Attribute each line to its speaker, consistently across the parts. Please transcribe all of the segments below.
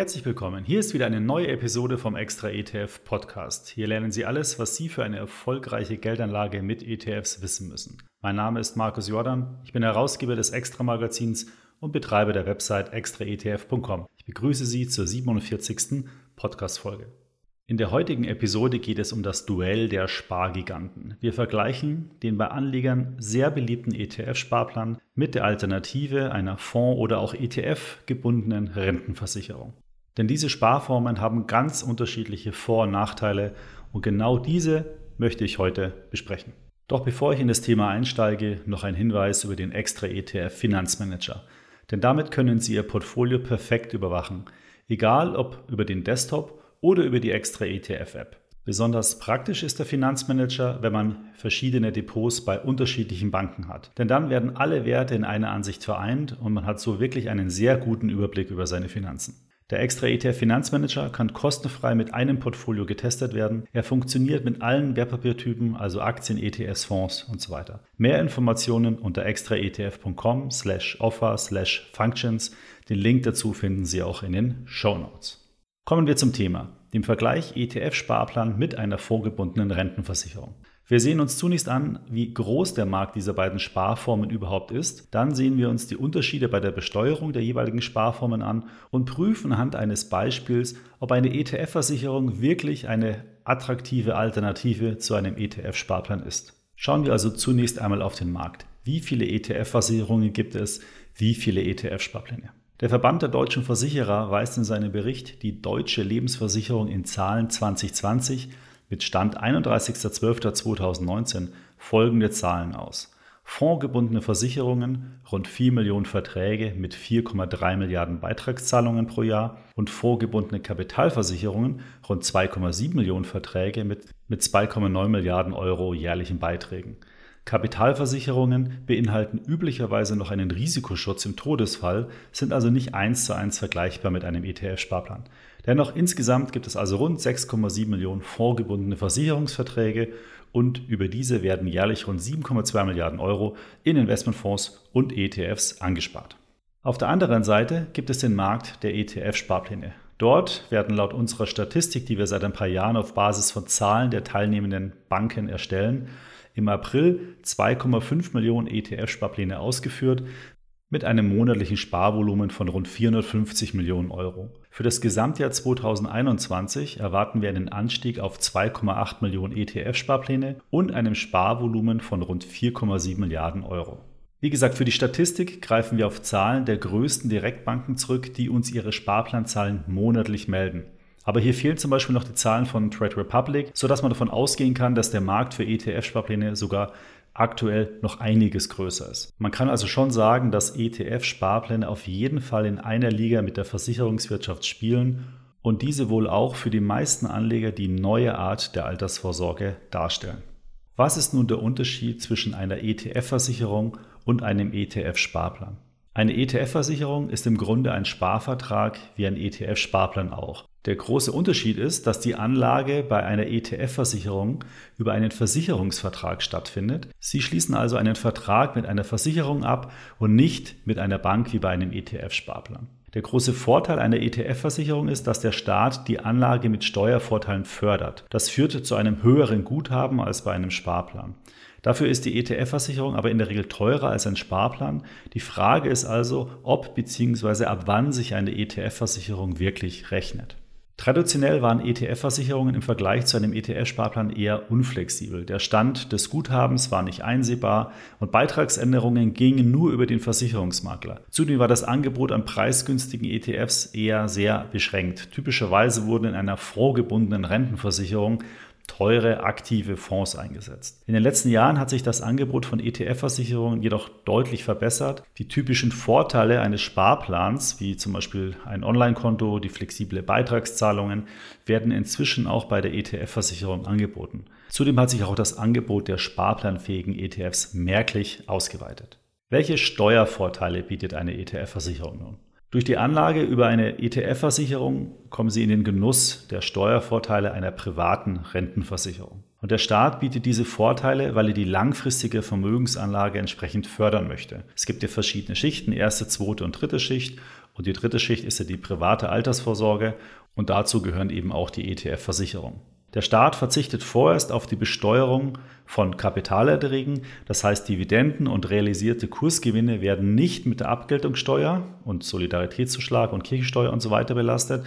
Speaker 1: Herzlich willkommen. Hier ist wieder eine neue Episode vom Extra ETF Podcast. Hier lernen Sie alles, was Sie für eine erfolgreiche Geldanlage mit ETFs wissen müssen. Mein Name ist Markus Jordan. Ich bin Herausgeber des Extra Magazins und Betreiber der Website extraetf.com. Ich begrüße Sie zur 47. Podcast Folge. In der heutigen Episode geht es um das Duell der Spargiganten. Wir vergleichen den bei Anlegern sehr beliebten ETF-Sparplan mit der Alternative einer Fonds- oder auch ETF-gebundenen Rentenversicherung. Denn diese Sparformen haben ganz unterschiedliche Vor- und Nachteile und genau diese möchte ich heute besprechen. Doch bevor ich in das Thema einsteige, noch ein Hinweis über den extra ETF Finanzmanager. Denn damit können Sie Ihr Portfolio perfekt überwachen, egal ob über den Desktop oder über die extra ETF-App. Besonders praktisch ist der Finanzmanager, wenn man verschiedene Depots bei unterschiedlichen Banken hat. Denn dann werden alle Werte in einer Ansicht vereint und man hat so wirklich einen sehr guten Überblick über seine Finanzen. Der extra ETF Finanzmanager kann kostenfrei mit einem Portfolio getestet werden. Er funktioniert mit allen Wertpapiertypen, also Aktien, ETFs, Fonds und so weiter. Mehr Informationen unter extraetf.com slash offer slash functions. Den Link dazu finden Sie auch in den Show Notes. Kommen wir zum Thema, dem Vergleich ETF-Sparplan mit einer vorgebundenen Rentenversicherung. Wir sehen uns zunächst an, wie groß der Markt dieser beiden Sparformen überhaupt ist. Dann sehen wir uns die Unterschiede bei der Besteuerung der jeweiligen Sparformen an und prüfen anhand eines Beispiels, ob eine ETF-Versicherung wirklich eine attraktive Alternative zu einem ETF-Sparplan ist. Schauen wir also zunächst einmal auf den Markt. Wie viele ETF-Versicherungen gibt es? Wie viele ETF-Sparpläne? Der Verband der deutschen Versicherer weist in seinem Bericht die deutsche Lebensversicherung in Zahlen 2020 mit Stand 31.12.2019 folgende Zahlen aus. Fondsgebundene Versicherungen rund 4 Millionen Verträge mit 4,3 Milliarden Beitragszahlungen pro Jahr und vorgebundene Kapitalversicherungen rund 2,7 Millionen Verträge mit, mit 2,9 Milliarden Euro jährlichen Beiträgen. Kapitalversicherungen beinhalten üblicherweise noch einen Risikoschutz im Todesfall, sind also nicht eins zu eins vergleichbar mit einem ETF-Sparplan. Dennoch insgesamt gibt es also rund 6,7 Millionen vorgebundene Versicherungsverträge und über diese werden jährlich rund 7,2 Milliarden Euro in Investmentfonds und ETFs angespart. Auf der anderen Seite gibt es den Markt der ETF-Sparpläne. Dort werden laut unserer Statistik, die wir seit ein paar Jahren auf Basis von Zahlen der teilnehmenden Banken erstellen, im April 2,5 Millionen ETF-Sparpläne ausgeführt mit einem monatlichen Sparvolumen von rund 450 Millionen Euro. Für das Gesamtjahr 2021 erwarten wir einen Anstieg auf 2,8 Millionen ETF-Sparpläne und einem Sparvolumen von rund 4,7 Milliarden Euro. Wie gesagt, für die Statistik greifen wir auf Zahlen der größten Direktbanken zurück, die uns ihre Sparplanzahlen monatlich melden. Aber hier fehlen zum Beispiel noch die Zahlen von Trade Republic, sodass man davon ausgehen kann, dass der Markt für ETF-Sparpläne sogar aktuell noch einiges größer ist. Man kann also schon sagen, dass ETF-Sparpläne auf jeden Fall in einer Liga mit der Versicherungswirtschaft spielen und diese wohl auch für die meisten Anleger die neue Art der Altersvorsorge darstellen. Was ist nun der Unterschied zwischen einer ETF-Versicherung und einem ETF-Sparplan? Eine ETF-Versicherung ist im Grunde ein Sparvertrag wie ein ETF-Sparplan auch. Der große Unterschied ist, dass die Anlage bei einer ETF-Versicherung über einen Versicherungsvertrag stattfindet. Sie schließen also einen Vertrag mit einer Versicherung ab und nicht mit einer Bank wie bei einem ETF-Sparplan. Der große Vorteil einer ETF-Versicherung ist, dass der Staat die Anlage mit Steuervorteilen fördert. Das führt zu einem höheren Guthaben als bei einem Sparplan. Dafür ist die ETF-Versicherung aber in der Regel teurer als ein Sparplan. Die Frage ist also, ob bzw. ab wann sich eine ETF-Versicherung wirklich rechnet. Traditionell waren ETF-Versicherungen im Vergleich zu einem ETF-Sparplan eher unflexibel. Der Stand des Guthabens war nicht einsehbar und Beitragsänderungen gingen nur über den Versicherungsmakler. Zudem war das Angebot an preisgünstigen ETFs eher sehr beschränkt. Typischerweise wurden in einer vorgebundenen Rentenversicherung teure aktive Fonds eingesetzt. In den letzten Jahren hat sich das Angebot von ETF-Versicherungen jedoch deutlich verbessert. Die typischen Vorteile eines Sparplans, wie zum Beispiel ein Online-Konto, die flexible Beitragszahlungen, werden inzwischen auch bei der ETF-Versicherung angeboten. Zudem hat sich auch das Angebot der sparplanfähigen ETFs merklich ausgeweitet. Welche Steuervorteile bietet eine ETF-Versicherung nun? Durch die Anlage über eine ETF-Versicherung kommen Sie in den Genuss der Steuervorteile einer privaten Rentenversicherung. Und der Staat bietet diese Vorteile, weil er die langfristige Vermögensanlage entsprechend fördern möchte. Es gibt ja verschiedene Schichten, erste, zweite und dritte Schicht. Und die dritte Schicht ist ja die private Altersvorsorge und dazu gehören eben auch die ETF-Versicherungen. Der Staat verzichtet vorerst auf die Besteuerung von Kapitalerträgen, das heißt Dividenden und realisierte Kursgewinne werden nicht mit der Abgeltungssteuer und Solidaritätszuschlag und Kirchensteuer und so weiter belastet.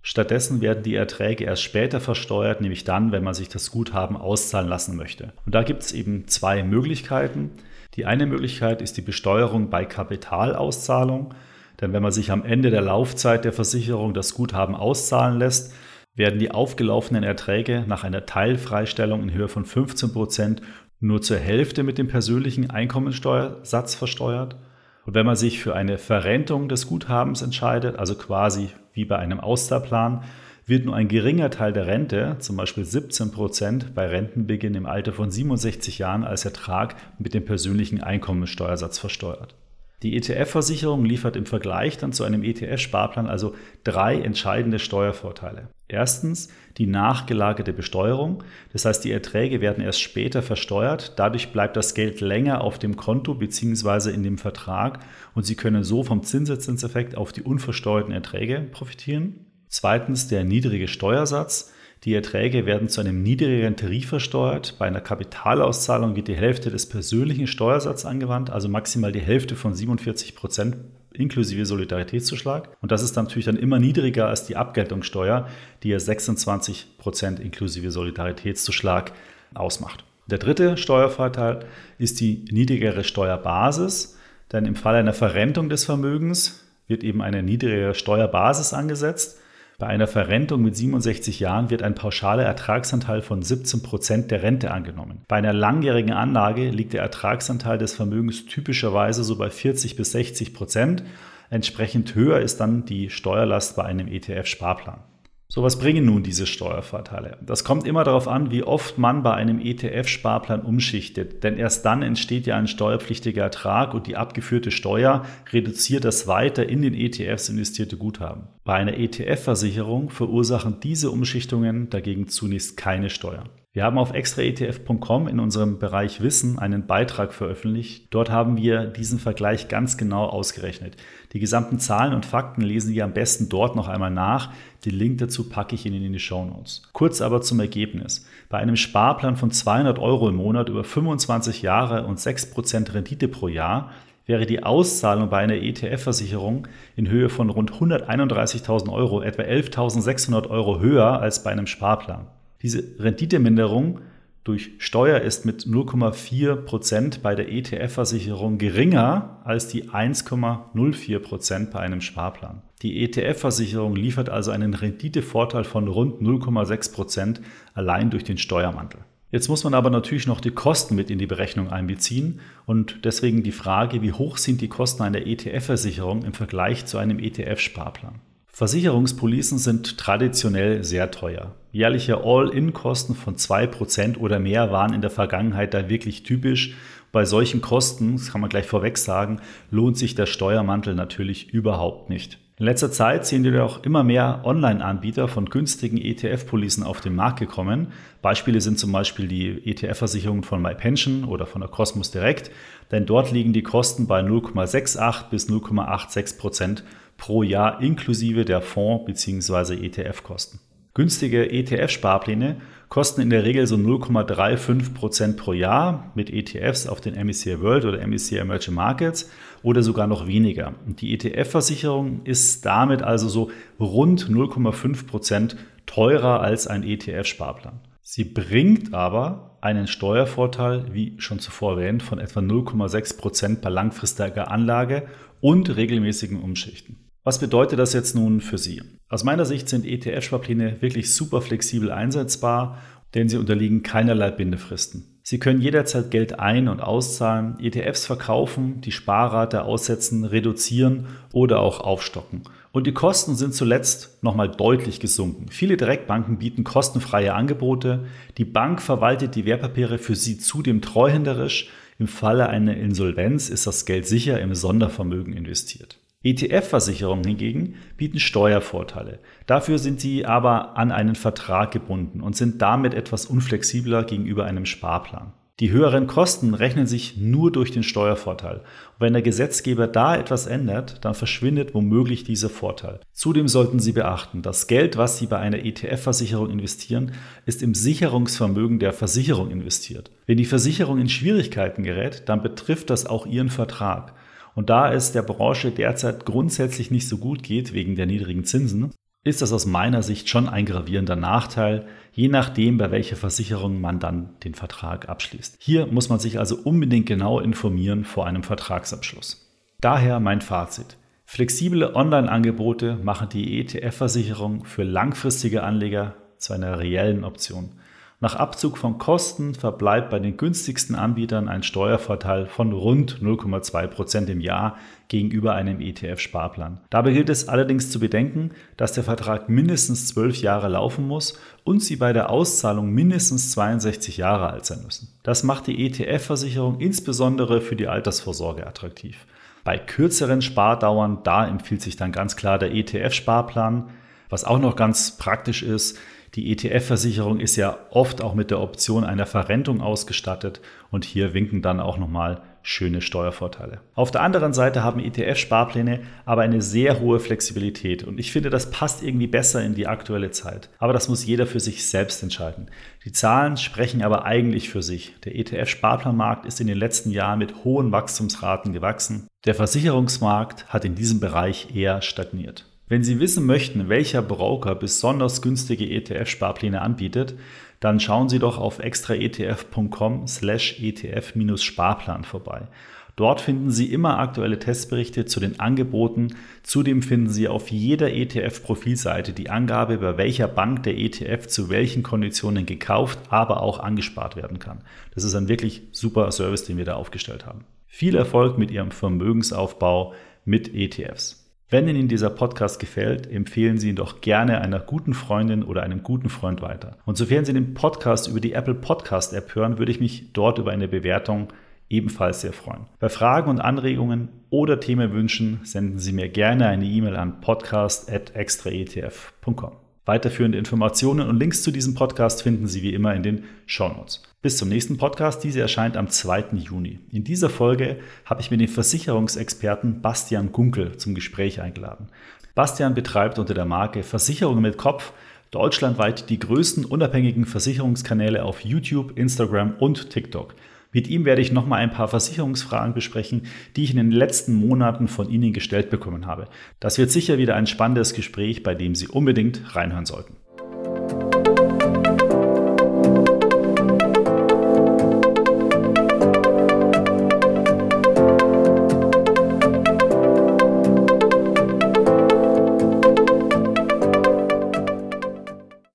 Speaker 1: Stattdessen werden die Erträge erst später versteuert, nämlich dann, wenn man sich das Guthaben auszahlen lassen möchte. Und da gibt es eben zwei Möglichkeiten. Die eine Möglichkeit ist die Besteuerung bei Kapitalauszahlung. Denn wenn man sich am Ende der Laufzeit der Versicherung das Guthaben auszahlen lässt, werden die aufgelaufenen Erträge nach einer Teilfreistellung in Höhe von 15 Prozent nur zur Hälfte mit dem persönlichen Einkommensteuersatz versteuert. Und wenn man sich für eine Verrentung des Guthabens entscheidet, also quasi wie bei einem Austerplan, wird nur ein geringer Teil der Rente, zum Beispiel 17 Prozent bei Rentenbeginn im Alter von 67 Jahren als Ertrag mit dem persönlichen Einkommensteuersatz versteuert. Die ETF-Versicherung liefert im Vergleich dann zu einem ETF-Sparplan also drei entscheidende Steuervorteile. Erstens die nachgelagerte Besteuerung, das heißt die Erträge werden erst später versteuert, dadurch bleibt das Geld länger auf dem Konto bzw. in dem Vertrag und Sie können so vom Zinseszinseffekt auf die unversteuerten Erträge profitieren. Zweitens der niedrige Steuersatz, die Erträge werden zu einem niedrigeren Tarif versteuert. Bei einer Kapitalauszahlung wird die Hälfte des persönlichen Steuersatzes angewandt, also maximal die Hälfte von 47 Prozent inklusive Solidaritätszuschlag. Und das ist natürlich dann immer niedriger als die Abgeltungssteuer, die ja 26 Prozent inklusive Solidaritätszuschlag ausmacht. Der dritte Steuervorteil ist die niedrigere Steuerbasis, denn im Fall einer Verrentung des Vermögens wird eben eine niedrigere Steuerbasis angesetzt. Bei einer Verrentung mit 67 Jahren wird ein pauschaler Ertragsanteil von 17 Prozent der Rente angenommen. Bei einer langjährigen Anlage liegt der Ertragsanteil des Vermögens typischerweise so bei 40 bis 60 Prozent. Entsprechend höher ist dann die Steuerlast bei einem ETF-Sparplan. So, was bringen nun diese Steuervorteile? Das kommt immer darauf an, wie oft man bei einem ETF-Sparplan umschichtet, denn erst dann entsteht ja ein steuerpflichtiger Ertrag und die abgeführte Steuer reduziert das weiter in den ETFs investierte Guthaben. Bei einer ETF-Versicherung verursachen diese Umschichtungen dagegen zunächst keine Steuer. Wir haben auf extraetf.com in unserem Bereich Wissen einen Beitrag veröffentlicht. Dort haben wir diesen Vergleich ganz genau ausgerechnet. Die gesamten Zahlen und Fakten lesen Sie am besten dort noch einmal nach. Den Link dazu packe ich Ihnen in die Show Notes. Kurz aber zum Ergebnis. Bei einem Sparplan von 200 Euro im Monat über 25 Jahre und 6% Rendite pro Jahr wäre die Auszahlung bei einer ETF-Versicherung in Höhe von rund 131.000 Euro etwa 11.600 Euro höher als bei einem Sparplan. Diese Renditeminderung durch Steuer ist mit 0,4 Prozent bei der ETF-Versicherung geringer als die 1,04 Prozent bei einem Sparplan. Die ETF-Versicherung liefert also einen Renditevorteil von rund 0,6 Prozent allein durch den Steuermantel. Jetzt muss man aber natürlich noch die Kosten mit in die Berechnung einbeziehen und deswegen die Frage, wie hoch sind die Kosten einer ETF-Versicherung im Vergleich zu einem ETF-Sparplan? Versicherungspolicen sind traditionell sehr teuer. Jährliche All-In-Kosten von 2% oder mehr waren in der Vergangenheit da wirklich typisch. Bei solchen Kosten, das kann man gleich vorweg sagen, lohnt sich der Steuermantel natürlich überhaupt nicht. In letzter Zeit sind jedoch immer mehr Online-Anbieter von günstigen ETF-Policen auf den Markt gekommen. Beispiele sind zum Beispiel die ETF-Versicherungen von MyPension oder von der Cosmos Direct, denn dort liegen die Kosten bei 0,68 bis 0,86 Prozent pro Jahr inklusive der Fonds- bzw. ETF-Kosten. Günstige ETF-Sparpläne kosten in der Regel so 0,35% pro Jahr mit ETFs auf den MSCI World oder MSCI Emerging Markets oder sogar noch weniger. Und die ETF-Versicherung ist damit also so rund 0,5% teurer als ein ETF-Sparplan. Sie bringt aber einen Steuervorteil, wie schon zuvor erwähnt, von etwa 0,6% bei langfristiger Anlage und regelmäßigen Umschichten. Was bedeutet das jetzt nun für Sie? Aus meiner Sicht sind ETF-Sparpläne wirklich super flexibel einsetzbar, denn sie unterliegen keinerlei Bindefristen. Sie können jederzeit Geld ein- und auszahlen, ETFs verkaufen, die Sparrate aussetzen, reduzieren oder auch aufstocken. Und die Kosten sind zuletzt nochmal deutlich gesunken. Viele Direktbanken bieten kostenfreie Angebote. Die Bank verwaltet die Wertpapiere für Sie zudem treuhänderisch. Im Falle einer Insolvenz ist das Geld sicher im Sondervermögen investiert. ETF-Versicherungen hingegen bieten Steuervorteile. Dafür sind sie aber an einen Vertrag gebunden und sind damit etwas unflexibler gegenüber einem Sparplan. Die höheren Kosten rechnen sich nur durch den Steuervorteil. Und wenn der Gesetzgeber da etwas ändert, dann verschwindet womöglich dieser Vorteil. Zudem sollten Sie beachten, das Geld, was Sie bei einer ETF-Versicherung investieren, ist im Sicherungsvermögen der Versicherung investiert. Wenn die Versicherung in Schwierigkeiten gerät, dann betrifft das auch Ihren Vertrag. Und da es der Branche derzeit grundsätzlich nicht so gut geht wegen der niedrigen Zinsen, ist das aus meiner Sicht schon ein gravierender Nachteil, je nachdem, bei welcher Versicherung man dann den Vertrag abschließt. Hier muss man sich also unbedingt genau informieren vor einem Vertragsabschluss. Daher mein Fazit. Flexible Online-Angebote machen die ETF-Versicherung für langfristige Anleger zu einer reellen Option. Nach Abzug von Kosten verbleibt bei den günstigsten Anbietern ein Steuervorteil von rund 0,2 Prozent im Jahr gegenüber einem ETF-Sparplan. Dabei gilt es allerdings zu bedenken, dass der Vertrag mindestens 12 Jahre laufen muss und Sie bei der Auszahlung mindestens 62 Jahre alt sein müssen. Das macht die ETF-Versicherung insbesondere für die Altersvorsorge attraktiv. Bei kürzeren Spardauern, da empfiehlt sich dann ganz klar der ETF-Sparplan. Was auch noch ganz praktisch ist, die ETF-Versicherung ist ja oft auch mit der Option einer Verrentung ausgestattet und hier winken dann auch nochmal schöne Steuervorteile. Auf der anderen Seite haben ETF-Sparpläne aber eine sehr hohe Flexibilität und ich finde, das passt irgendwie besser in die aktuelle Zeit. Aber das muss jeder für sich selbst entscheiden. Die Zahlen sprechen aber eigentlich für sich. Der ETF-Sparplanmarkt ist in den letzten Jahren mit hohen Wachstumsraten gewachsen. Der Versicherungsmarkt hat in diesem Bereich eher stagniert. Wenn Sie wissen möchten, welcher Broker besonders günstige ETF-Sparpläne anbietet, dann schauen Sie doch auf extraetf.com slash ETF-Sparplan vorbei. Dort finden Sie immer aktuelle Testberichte zu den Angeboten. Zudem finden Sie auf jeder ETF-Profilseite die Angabe, bei welcher Bank der ETF zu welchen Konditionen gekauft, aber auch angespart werden kann. Das ist ein wirklich super Service, den wir da aufgestellt haben. Viel Erfolg mit Ihrem Vermögensaufbau mit ETFs. Wenn Ihnen dieser Podcast gefällt, empfehlen Sie ihn doch gerne einer guten Freundin oder einem guten Freund weiter. Und sofern Sie den Podcast über die Apple Podcast App hören, würde ich mich dort über eine Bewertung ebenfalls sehr freuen. Bei Fragen und Anregungen oder Themenwünschen senden Sie mir gerne eine E-Mail an podcast.extraetf.com. Weiterführende Informationen und Links zu diesem Podcast finden Sie wie immer in den Show Notes. Bis zum nächsten Podcast. Diese erscheint am 2. Juni. In dieser Folge habe ich mir den Versicherungsexperten Bastian Gunkel zum Gespräch eingeladen. Bastian betreibt unter der Marke Versicherungen mit Kopf deutschlandweit die größten unabhängigen Versicherungskanäle auf YouTube, Instagram und TikTok. Mit ihm werde ich nochmal ein paar Versicherungsfragen besprechen, die ich in den letzten Monaten von Ihnen gestellt bekommen habe. Das wird sicher wieder ein spannendes Gespräch, bei dem Sie unbedingt reinhören sollten.